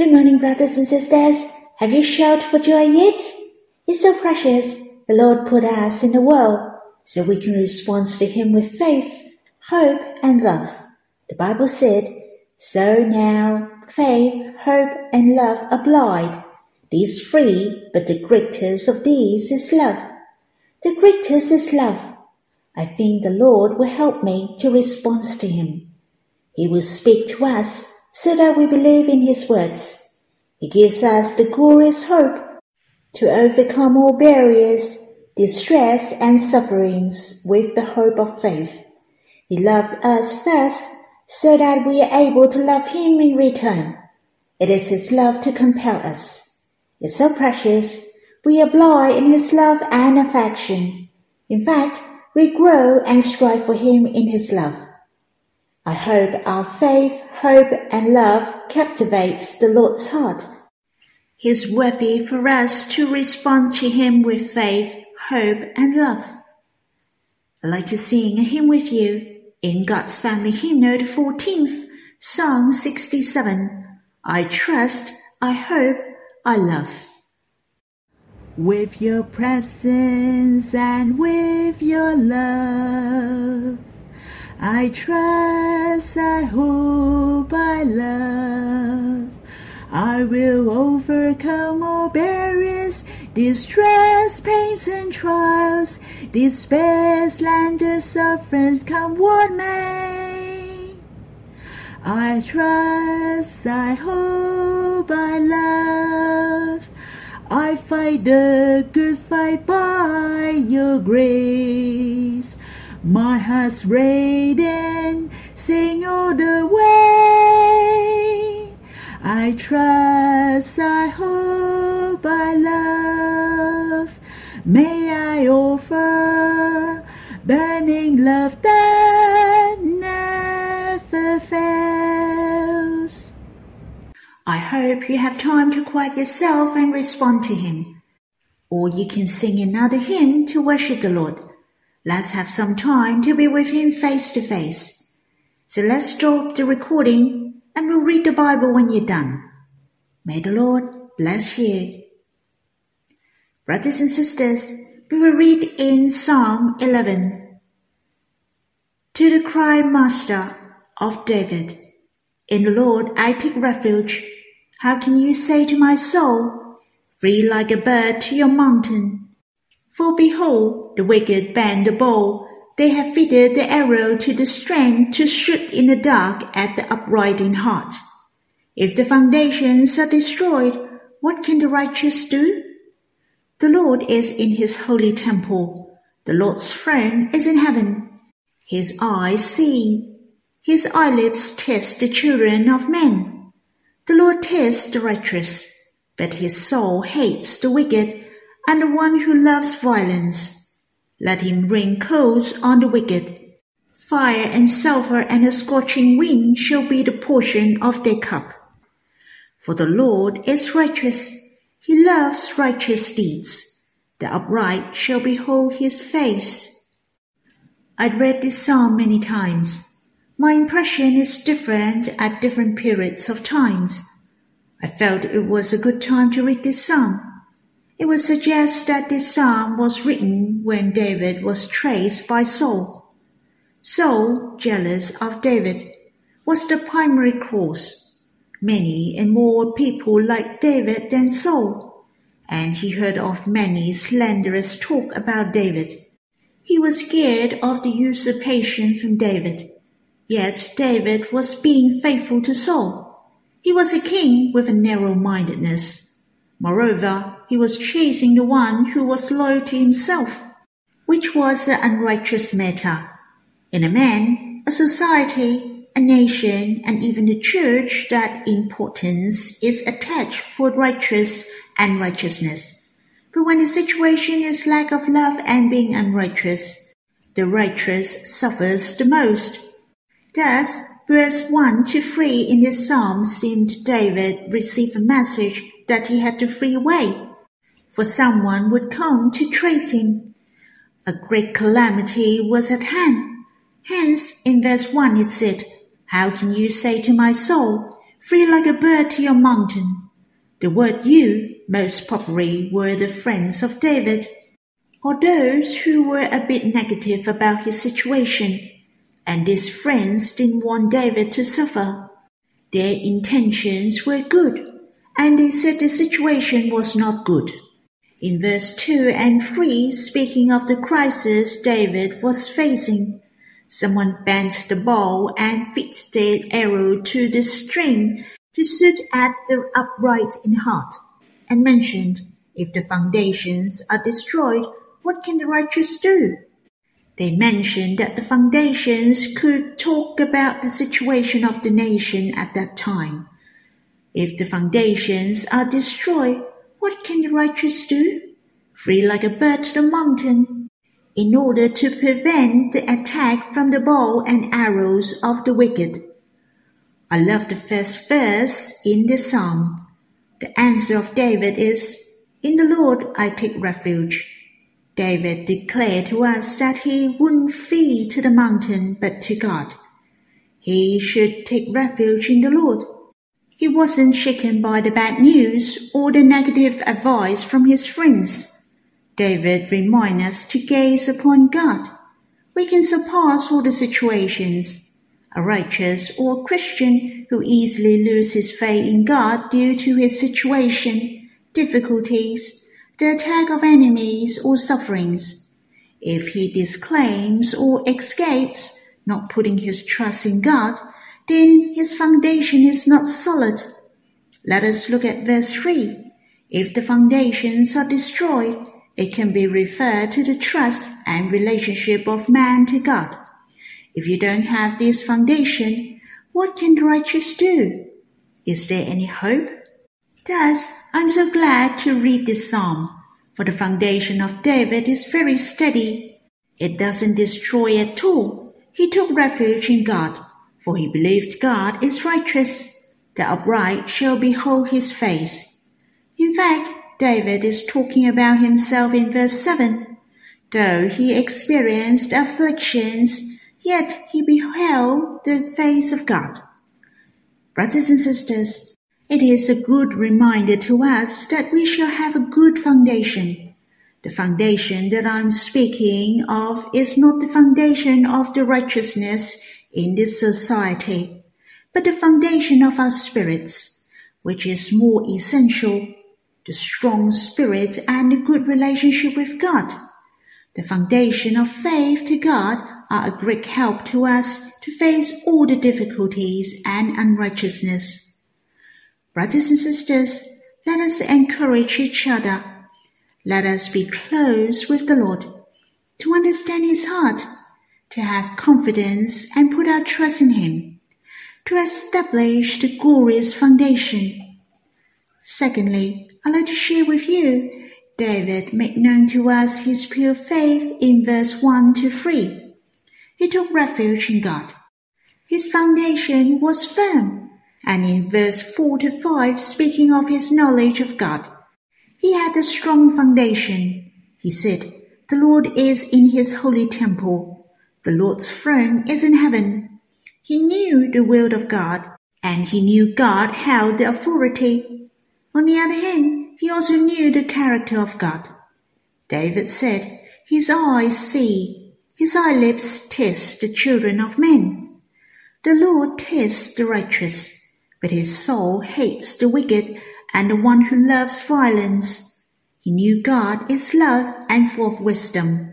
Good morning, brothers and sisters. Have you shouted for joy yet? It's so precious. The Lord put us in the world so we can respond to Him with faith, hope, and love. The Bible said, So now faith, hope, and love blind. These three, but the greatest of these is love. The greatest is love. I think the Lord will help me to respond to Him. He will speak to us so that we believe in His words. He gives us the glorious hope to overcome all barriers, distress, and sufferings with the hope of faith. He loved us first so that we are able to love Him in return. It is His love to compel us. It's so precious. We abide in His love and affection. In fact, we grow and strive for Him in His love. I hope our faith, hope, and love captivates the Lord's heart. He is worthy for us to respond to Him with faith, hope, and love. I'd like to sing a hymn with you in God's Family Hymnal, the 14th, Song 67. I trust, I hope, I love. With your presence and with your love, I trust, I hope, I love. I will overcome all barriers, distress, pains, and trials, despair, slander, sufferings, come what may. I trust, I hope, I love. I fight the good fight by your grace. My heart's radiant, sing all the way. I trust, I hope, I love. May I offer burning love that never fails. I hope you have time to quiet yourself and respond to Him. Or you can sing another hymn to worship the Lord. Let's have some time to be with Him face to face. So let's stop the recording and we'll read the Bible when you're done. May the Lord bless you. Brothers and sisters, we will read in Psalm 11. To the choirmaster of David, In the Lord I take refuge. How can you say to my soul, Flee like a bird to your mountain? For behold, the wicked bend the bow they have fitted the arrow to the string to shoot in the dark at the upright in heart. If the foundations are destroyed, what can the righteous do? The Lord is in his holy temple. The Lord's throne is in heaven. His eyes see. His eyelids test the children of men. The Lord tests the righteous, but his soul hates the wicked and the one who loves violence. Let him rain coals on the wicked. Fire and sulphur and a scorching wind shall be the portion of their cup. For the Lord is righteous. He loves righteous deeds. The upright shall behold his face. I'd read this psalm many times. My impression is different at different periods of times. I felt it was a good time to read this psalm it would suggest that this psalm was written when David was traced by Saul. Saul, jealous of David, was the primary cause. Many and more people liked David than Saul, and he heard of many slanderous talk about David. He was scared of the usurpation from David. Yet David was being faithful to Saul. He was a king with a narrow mindedness Moreover, he was chasing the one who was loyal to himself, which was an unrighteous matter. In a man, a society, a nation, and even the church, that importance is attached for righteous and righteousness. But when the situation is lack of love and being unrighteous, the righteous suffers the most. Thus, verse 1 to 3 in this psalm seemed David received a message that he had to flee away, for someone would come to trace him. A great calamity was at hand. Hence, in verse 1 it said, How can you say to my soul, free like a bird to your mountain. The word you most probably were the friends of David, or those who were a bit negative about his situation, and these friends didn't want David to suffer. Their intentions were good, and they said the situation was not good. In verse 2 and 3, speaking of the crisis David was facing, someone bent the bow and fixed the arrow to the string to shoot at the upright in heart, and mentioned, If the foundations are destroyed, what can the righteous do? They mentioned that the foundations could talk about the situation of the nation at that time. If the foundations are destroyed, what can the righteous do? Flee like a bird to the mountain, in order to prevent the attack from the bow and arrows of the wicked. I love the first verse in the psalm. The answer of David is, In the Lord I take refuge. David declared to us that he wouldn't flee to the mountain but to God. He should take refuge in the Lord. He wasn't shaken by the bad news or the negative advice from his friends. David reminds us to gaze upon God. We can surpass all the situations. A righteous or Christian who easily loses faith in God due to his situation, difficulties, the attack of enemies or sufferings. If he disclaims or escapes, not putting his trust in God, then his foundation is not solid. Let us look at verse 3. If the foundations are destroyed, it can be referred to the trust and relationship of man to God. If you don't have this foundation, what can the righteous do? Is there any hope? Thus, I'm so glad to read this psalm, for the foundation of David is very steady. It doesn't destroy at all. He took refuge in God, for he believed God is righteous. The upright shall behold his face. In fact, David is talking about himself in verse 7. Though he experienced afflictions, yet he beheld the face of God. Brothers and sisters, it is a good reminder to us that we shall have a good foundation. The foundation that I'm speaking of is not the foundation of the righteousness in this society, but the foundation of our spirits, which is more essential, the strong spirit and a good relationship with God. The foundation of faith to God are a great help to us to face all the difficulties and unrighteousness. Brothers and sisters, let us encourage each other. Let us be close with the Lord to understand His heart, to have confidence and put our trust in Him, to establish the glorious foundation. Secondly, I'd like to share with you David made known to us his pure faith in verse 1 to 3. He took refuge in God. His foundation was firm and in verse 4 to 5, speaking of his knowledge of God, he had a strong foundation. He said, The Lord is in his holy temple. The Lord's throne is in heaven. He knew the will of God, and he knew God held the authority. On the other hand, he also knew the character of God. David said, His eyes see, his eyelids test the children of men. The Lord tests the righteous but his soul hates the wicked and the one who loves violence. He knew God is love and full of wisdom.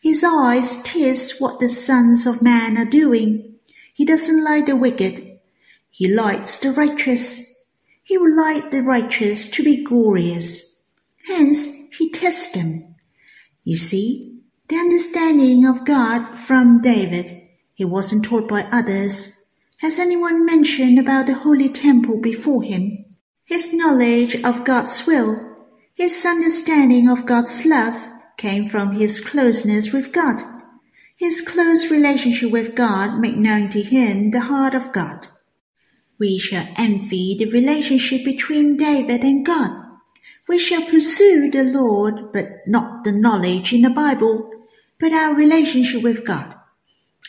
His eyes taste what the sons of man are doing. He doesn't like the wicked. He likes the righteous. He would like the righteous to be glorious. Hence, he tests them. You see, the understanding of God from David, he wasn't taught by others, has anyone mentioned about the holy temple before him? His knowledge of God's will, his understanding of God's love came from his closeness with God. His close relationship with God made known to him the heart of God. We shall envy the relationship between David and God. We shall pursue the Lord, but not the knowledge in the Bible, but our relationship with God.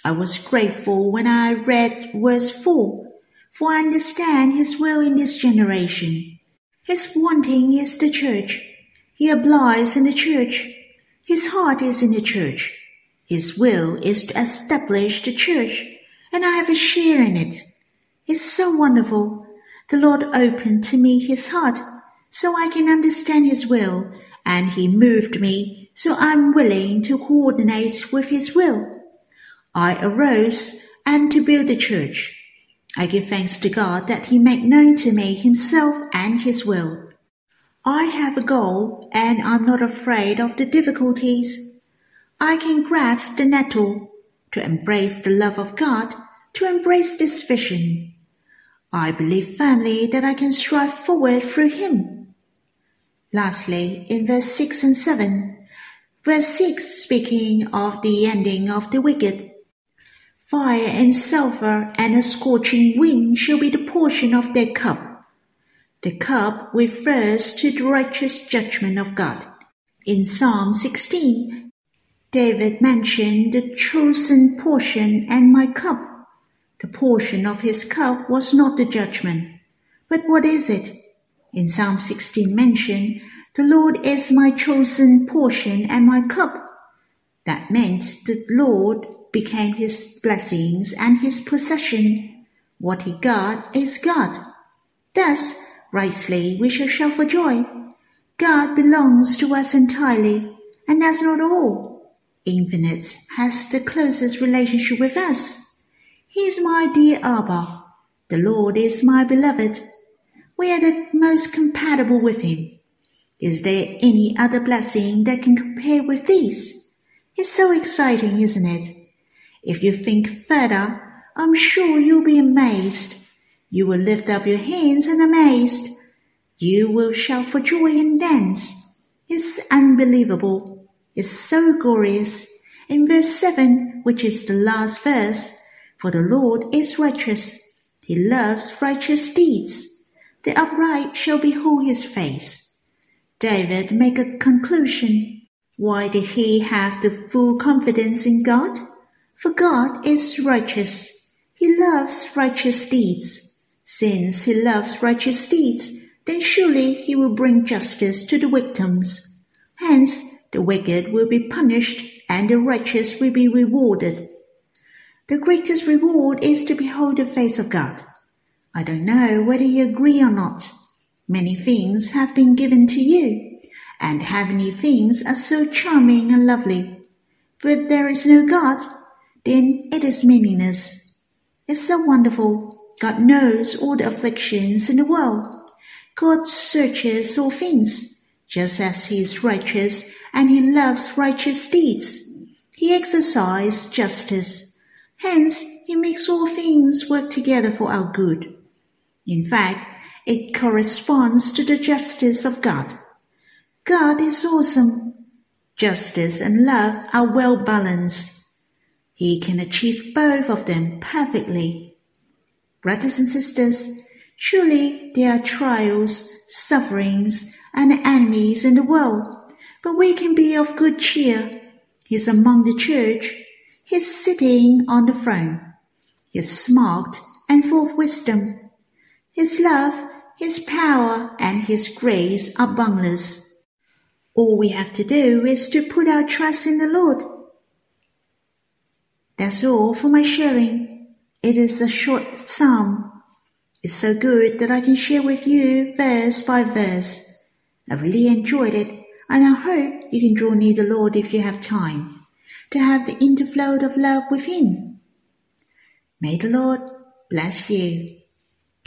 I was grateful when I read verse 4. for I understand his will in this generation. His wanting is the church. He abides in the church. His heart is in the church. His will is to establish the church, and I have a share in it. It's so wonderful. The Lord opened to me his heart so I can understand his will, and he moved me so I'm willing to coordinate with his will. I arose and to build the church. I give thanks to God that he made known to me himself and his will. I have a goal and I'm not afraid of the difficulties. I can grasp the nettle to embrace the love of God, to embrace this vision. I believe firmly that I can strive forward through him. Lastly, in verse 6 and 7, verse 6 speaking of the ending of the wicked, Fire and sulphur and a scorching wind shall be the portion of their cup. The cup refers to the righteous judgment of God. In Psalm 16, David mentioned the chosen portion and my cup. The portion of his cup was not the judgment. But what is it? In Psalm 16 mentioned, the Lord is my chosen portion and my cup. That meant the Lord became his blessings and his possession. What he got is God. Thus, rightly, we shall shout for joy. God belongs to us entirely, and that's not all. Infinite has the closest relationship with us. He is my dear Abba. The Lord is my beloved. We are the most compatible with him. Is there any other blessing that can compare with these? It's so exciting, isn't it? If you think further, I'm sure you'll be amazed. You will lift up your hands and amazed. You will shout for joy and dance. It's unbelievable. It's so glorious. In verse 7, which is the last verse, for the Lord is righteous. He loves righteous deeds. The upright shall behold his face. David make a conclusion. Why did he have the full confidence in God? For God is righteous. He loves righteous deeds. Since he loves righteous deeds, then surely he will bring justice to the victims. Hence, the wicked will be punished and the righteous will be rewarded. The greatest reward is to behold the face of God. I don't know whether you agree or not. Many things have been given to you, and heavenly things are so charming and lovely. But there is no God then it is meaningless. It's so wonderful. God knows all the afflictions in the world. God searches all things, just as he is righteous and he loves righteous deeds. He exercises justice. Hence, he makes all things work together for our good. In fact, it corresponds to the justice of God. God is awesome. Justice and love are well balanced. He can achieve both of them perfectly. Brothers and sisters, surely there are trials, sufferings, and enemies in the world, but we can be of good cheer. He's among the church. He's sitting on the throne. He's smart and full of wisdom. His love, his power, and his grace are boundless. All we have to do is to put our trust in the Lord that's all for my sharing. It is a short psalm. It's so good that I can share with you verse by verse. I really enjoyed it, and I hope you can draw near the Lord if you have time, to have the interflow of love with Him. May the Lord bless you.